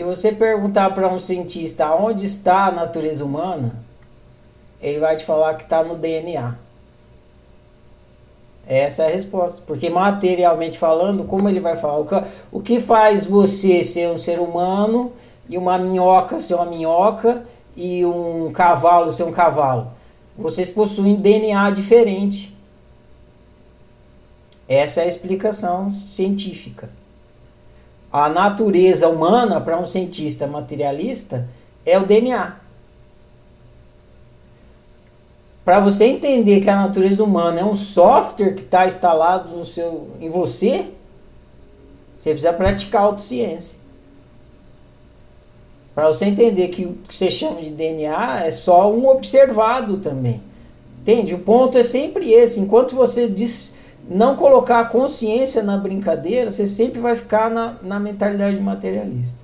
Se você perguntar para um cientista onde está a natureza humana, ele vai te falar que está no DNA. Essa é a resposta. Porque materialmente falando, como ele vai falar? O que faz você ser um ser humano e uma minhoca ser uma minhoca e um cavalo ser um cavalo? Vocês possuem DNA diferente. Essa é a explicação científica. A natureza humana, para um cientista materialista, é o DNA. Para você entender que a natureza humana é um software que está instalado no seu, em você, você precisa praticar autociência. Para você entender que o que você chama de DNA é só um observado também. Entende? O ponto é sempre esse. Enquanto você diz, não colocar a consciência na brincadeira, você sempre vai ficar na, na mentalidade materialista.